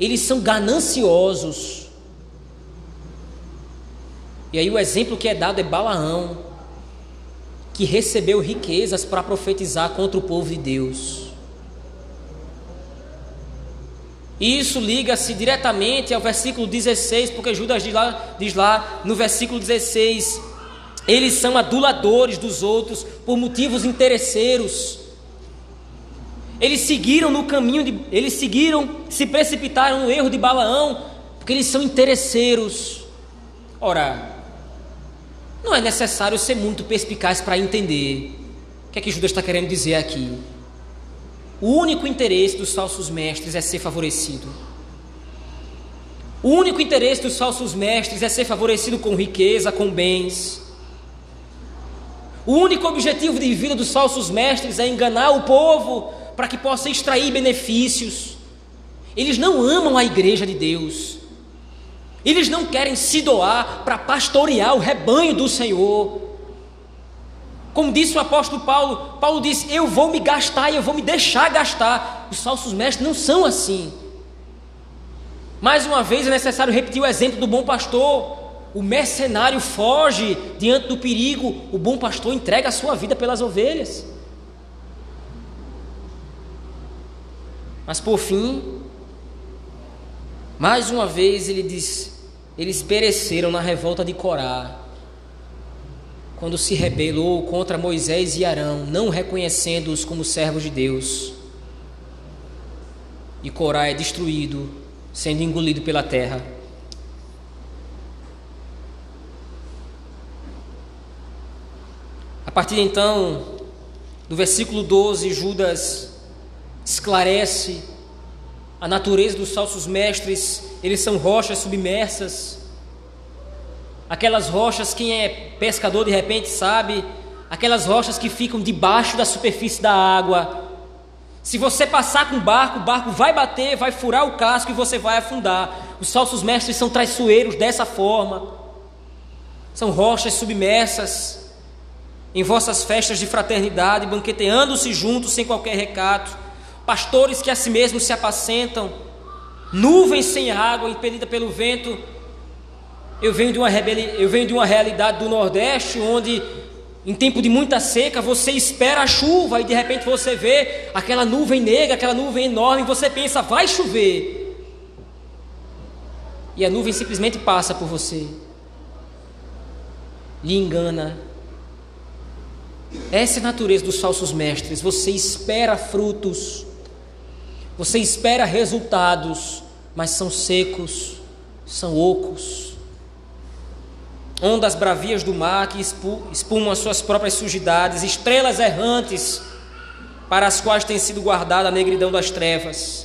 eles são gananciosos. E aí o exemplo que é dado é Balaão, que recebeu riquezas para profetizar contra o povo de Deus. E isso liga-se diretamente ao versículo 16, porque Judas diz lá, diz lá no versículo 16: eles são aduladores dos outros por motivos interesseiros. Eles seguiram no caminho de, eles seguiram, se precipitaram no erro de Balaão, porque eles são interesseiros. Ora, não é necessário ser muito perspicaz para entender o que é que Judas está querendo dizer aqui. O único interesse dos falsos mestres é ser favorecido. O único interesse dos falsos mestres é ser favorecido com riqueza, com bens. O único objetivo de vida dos falsos mestres é enganar o povo para que possa extrair benefícios. Eles não amam a igreja de Deus. Eles não querem se doar para pastorear o rebanho do Senhor. Como disse o apóstolo Paulo, Paulo disse: Eu vou me gastar e eu vou me deixar gastar. Os falsos mestres não são assim. Mais uma vez é necessário repetir o exemplo do bom pastor. O mercenário foge diante do perigo, o bom pastor entrega a sua vida pelas ovelhas. Mas por fim, mais uma vez ele diz: eles pereceram na revolta de Corá, quando se rebelou contra Moisés e Arão, não reconhecendo-os como servos de Deus. E Corá é destruído, sendo engolido pela terra. A partir de então, do versículo 12, Judas esclarece a natureza dos falsos mestres, eles são rochas submersas. Aquelas rochas, quem é pescador de repente sabe, aquelas rochas que ficam debaixo da superfície da água. Se você passar com o barco, o barco vai bater, vai furar o casco e você vai afundar. Os falsos mestres são traiçoeiros dessa forma. São rochas submersas em vossas festas de fraternidade, banqueteando-se juntos sem qualquer recato, pastores que a si mesmos se apacentam, nuvens sem água, impelida pelo vento. Eu venho de uma, rebeli... eu venho de uma realidade do Nordeste, onde em tempo de muita seca você espera a chuva e de repente você vê aquela nuvem negra, aquela nuvem enorme, e você pensa, vai chover. E a nuvem simplesmente passa por você, lhe engana, essa é a natureza dos falsos mestres. Você espera frutos, você espera resultados, mas são secos, são ocos. Ondas bravias do mar que espumam as suas próprias sujidades, estrelas errantes para as quais tem sido guardada a negridão das trevas.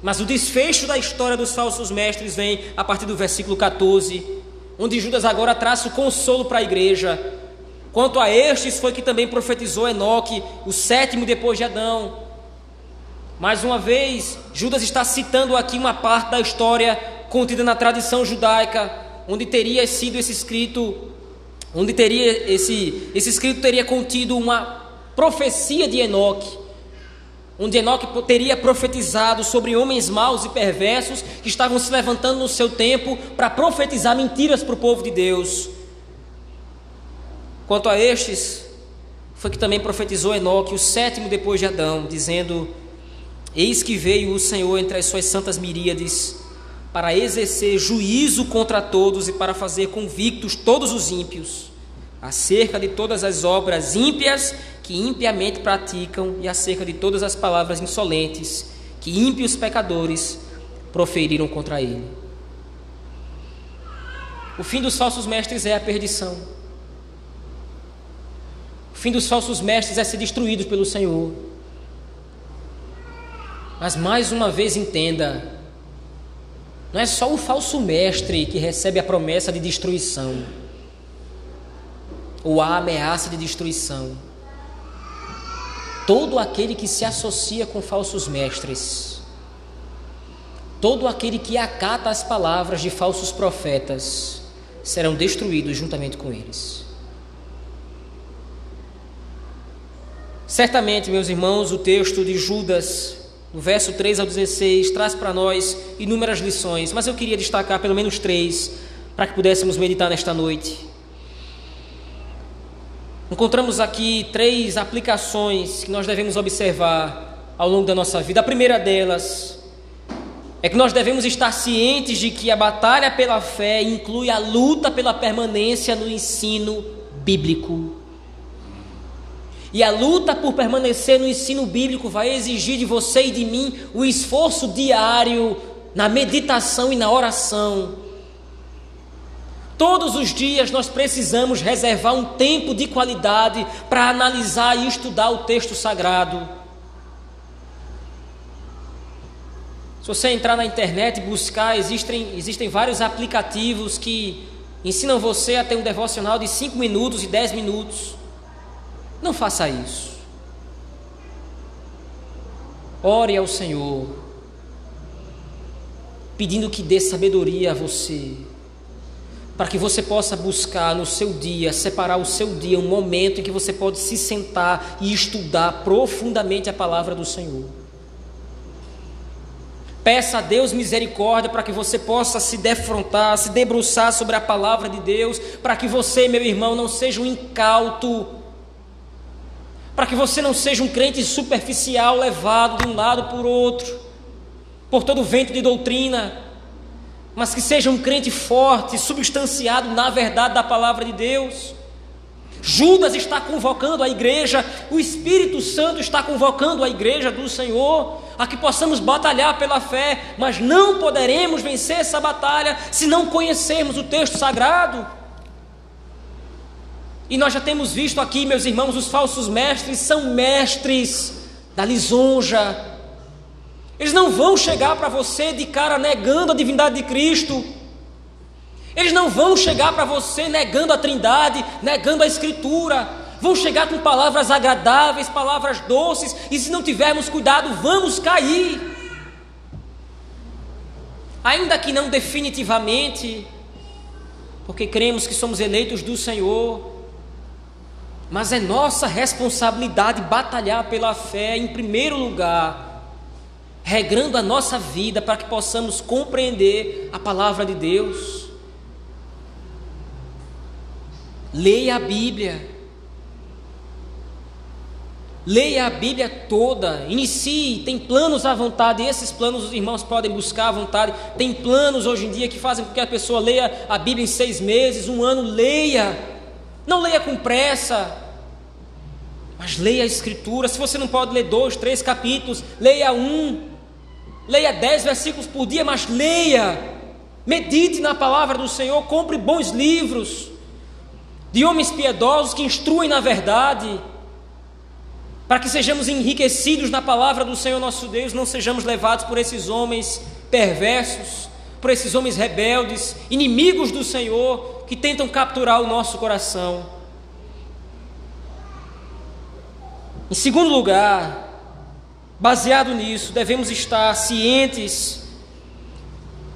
Mas o desfecho da história dos falsos mestres vem a partir do versículo 14, onde Judas agora traça o consolo para a igreja Quanto a estes foi que também profetizou Enoque, o sétimo depois de Adão. Mais uma vez, Judas está citando aqui uma parte da história contida na tradição judaica, onde teria sido esse escrito, onde teria esse, esse escrito teria contido uma profecia de Enoque, onde Enoque teria profetizado sobre homens maus e perversos que estavam se levantando no seu tempo para profetizar mentiras para o povo de Deus. Quanto a estes, foi que também profetizou Enoque, o sétimo depois de Adão, dizendo: Eis que veio o Senhor entre as suas santas miríades, para exercer juízo contra todos e para fazer convictos todos os ímpios, acerca de todas as obras ímpias que impiamente praticam e acerca de todas as palavras insolentes que ímpios pecadores proferiram contra ele. O fim dos falsos mestres é a perdição. O fim dos falsos mestres é ser destruídos pelo Senhor. Mas mais uma vez entenda: não é só o falso mestre que recebe a promessa de destruição, ou a ameaça de destruição. Todo aquele que se associa com falsos mestres, todo aquele que acata as palavras de falsos profetas, serão destruídos juntamente com eles. Certamente, meus irmãos, o texto de Judas, do verso 3 ao 16, traz para nós inúmeras lições, mas eu queria destacar pelo menos três para que pudéssemos meditar nesta noite. Encontramos aqui três aplicações que nós devemos observar ao longo da nossa vida. A primeira delas é que nós devemos estar cientes de que a batalha pela fé inclui a luta pela permanência no ensino bíblico. E a luta por permanecer no ensino bíblico vai exigir de você e de mim o esforço diário na meditação e na oração. Todos os dias nós precisamos reservar um tempo de qualidade para analisar e estudar o texto sagrado. Se você entrar na internet e buscar, existem, existem vários aplicativos que ensinam você a ter um devocional de 5 minutos e 10 minutos. Não faça isso. Ore ao Senhor. pedindo que dê sabedoria a você, para que você possa buscar no seu dia, separar o seu dia, um momento em que você pode se sentar e estudar profundamente a palavra do Senhor. Peça a Deus misericórdia para que você possa se defrontar, se debruçar sobre a palavra de Deus, para que você, meu irmão, não seja um incauto, para que você não seja um crente superficial levado de um lado por outro, por todo vento de doutrina, mas que seja um crente forte, substanciado na verdade da palavra de Deus. Judas está convocando a igreja, o Espírito Santo está convocando a igreja do Senhor a que possamos batalhar pela fé, mas não poderemos vencer essa batalha se não conhecermos o texto sagrado. E nós já temos visto aqui, meus irmãos, os falsos mestres são mestres da lisonja. Eles não vão chegar para você de cara negando a divindade de Cristo. Eles não vão chegar para você negando a Trindade, negando a Escritura vão chegar com palavras agradáveis, palavras doces, e se não tivermos cuidado, vamos cair. Ainda que não definitivamente, porque cremos que somos eleitos do Senhor, mas é nossa responsabilidade batalhar pela fé em primeiro lugar, regrando a nossa vida para que possamos compreender a palavra de Deus. Leia a Bíblia. Leia a Bíblia toda, inicie, tem planos à vontade, esses planos os irmãos podem buscar à vontade. Tem planos hoje em dia que fazem com que a pessoa leia a Bíblia em seis meses, um ano, leia. Não leia com pressa, mas leia a Escritura. Se você não pode ler dois, três capítulos, leia um, leia dez versículos por dia, mas leia. Medite na palavra do Senhor, compre bons livros de homens piedosos que instruem na verdade para que sejamos enriquecidos na palavra do Senhor nosso Deus, não sejamos levados por esses homens perversos, por esses homens rebeldes, inimigos do Senhor, que tentam capturar o nosso coração. Em segundo lugar, baseado nisso, devemos estar cientes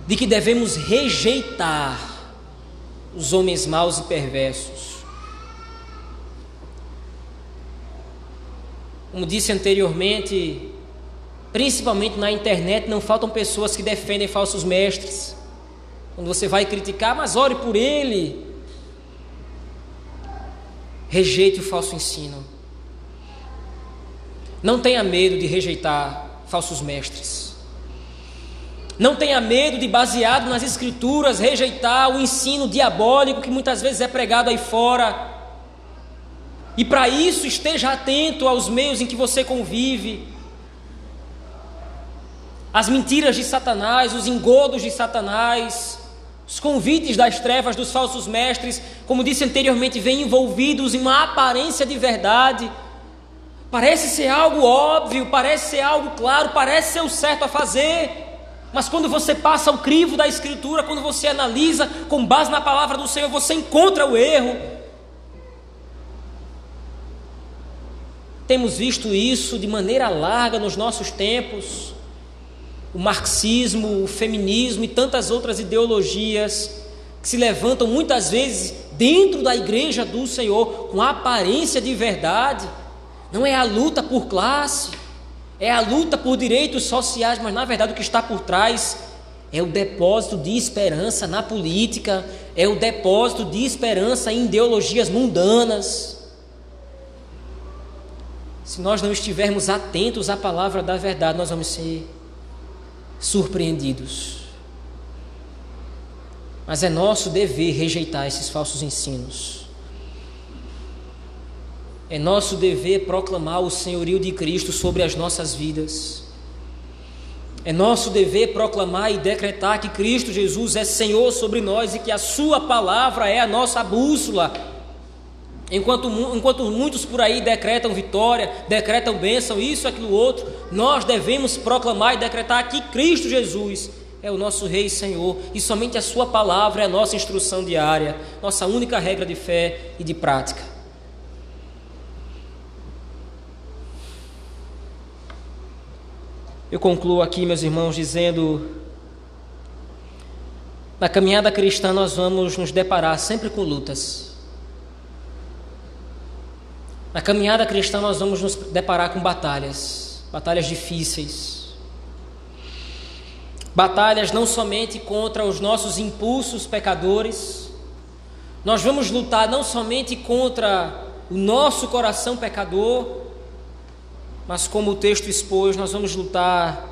de que devemos rejeitar os homens maus e perversos. Como disse anteriormente, principalmente na internet, não faltam pessoas que defendem falsos mestres. Quando você vai criticar, mas ore por ele. Rejeite o falso ensino. Não tenha medo de rejeitar falsos mestres. Não tenha medo de, baseado nas Escrituras, rejeitar o ensino diabólico que muitas vezes é pregado aí fora e para isso, esteja atento aos meios em que você convive, as mentiras de Satanás, os engodos de Satanás, os convites das trevas dos falsos mestres, como disse anteriormente, vêm envolvidos em uma aparência de verdade. Parece ser algo óbvio, parece ser algo claro, parece ser o certo a fazer. Mas quando você passa o crivo da Escritura, quando você analisa com base na palavra do Senhor, você encontra o erro. Temos visto isso de maneira larga nos nossos tempos. O marxismo, o feminismo e tantas outras ideologias que se levantam muitas vezes dentro da igreja do Senhor com aparência de verdade. Não é a luta por classe, é a luta por direitos sociais, mas na verdade o que está por trás é o depósito de esperança na política, é o depósito de esperança em ideologias mundanas. Se nós não estivermos atentos à palavra da verdade, nós vamos ser surpreendidos. Mas é nosso dever rejeitar esses falsos ensinos. É nosso dever proclamar o senhorio de Cristo sobre as nossas vidas. É nosso dever proclamar e decretar que Cristo Jesus é Senhor sobre nós e que a Sua palavra é a nossa bússola Enquanto, enquanto muitos por aí decretam vitória, decretam bênção, isso, aquilo, outro, nós devemos proclamar e decretar que Cristo Jesus é o nosso Rei e Senhor, e somente a Sua palavra é a nossa instrução diária, nossa única regra de fé e de prática. Eu concluo aqui, meus irmãos, dizendo Na caminhada cristã, nós vamos nos deparar sempre com lutas. Na caminhada cristã, nós vamos nos deparar com batalhas, batalhas difíceis. Batalhas não somente contra os nossos impulsos pecadores, nós vamos lutar não somente contra o nosso coração pecador, mas como o texto expôs, nós vamos lutar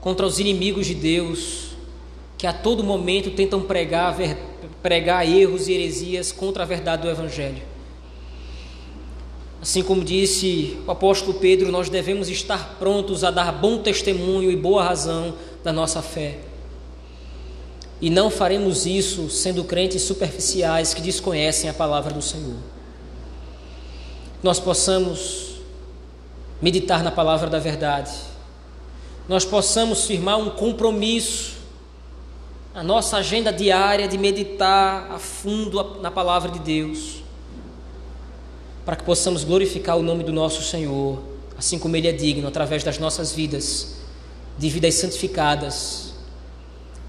contra os inimigos de Deus, que a todo momento tentam pregar, pregar erros e heresias contra a verdade do Evangelho. Assim como disse o apóstolo Pedro, nós devemos estar prontos a dar bom testemunho e boa razão da nossa fé. E não faremos isso sendo crentes superficiais que desconhecem a palavra do Senhor. Nós possamos meditar na palavra da verdade, nós possamos firmar um compromisso, a nossa agenda diária de meditar a fundo na palavra de Deus, para que possamos glorificar o nome do nosso Senhor, assim como Ele é digno, através das nossas vidas, de vidas santificadas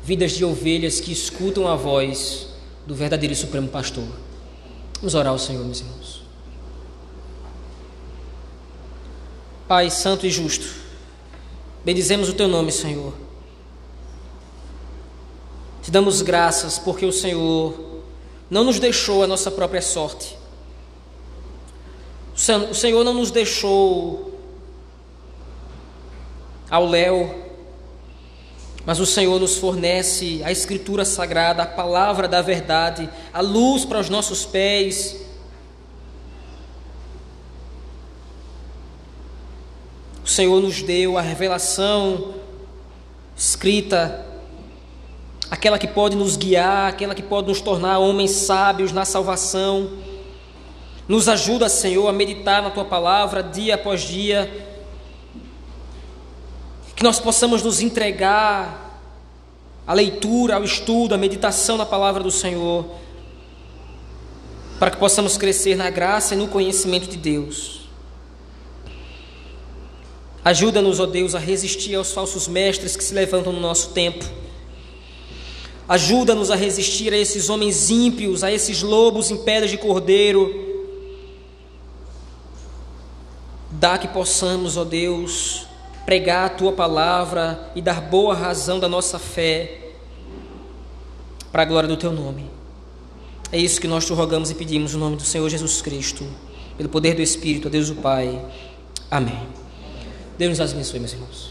vidas de ovelhas que escutam a voz do verdadeiro e supremo pastor. Vamos orar ao Senhor, meus irmãos. Pai santo e justo, bendizemos o teu nome, Senhor. Te damos graças porque o Senhor não nos deixou a nossa própria sorte. O Senhor não nos deixou ao léu mas o Senhor nos fornece a Escritura Sagrada, a palavra da verdade, a luz para os nossos pés. O Senhor nos deu a revelação escrita, aquela que pode nos guiar, aquela que pode nos tornar homens sábios na salvação. Nos ajuda, Senhor, a meditar na tua palavra dia após dia que nós possamos nos entregar à leitura, ao estudo, à meditação na palavra do Senhor, para que possamos crescer na graça e no conhecimento de Deus. Ajuda-nos, ó Deus, a resistir aos falsos mestres que se levantam no nosso tempo. Ajuda-nos a resistir a esses homens ímpios, a esses lobos em pedras de cordeiro. Dá que possamos, ó Deus, pregar a tua palavra e dar boa razão da nossa fé para a glória do teu nome. É isso que nós te rogamos e pedimos no nome do Senhor Jesus Cristo, pelo poder do Espírito, a Deus o Pai. Amém. Deus nos abençoe, meus irmãos.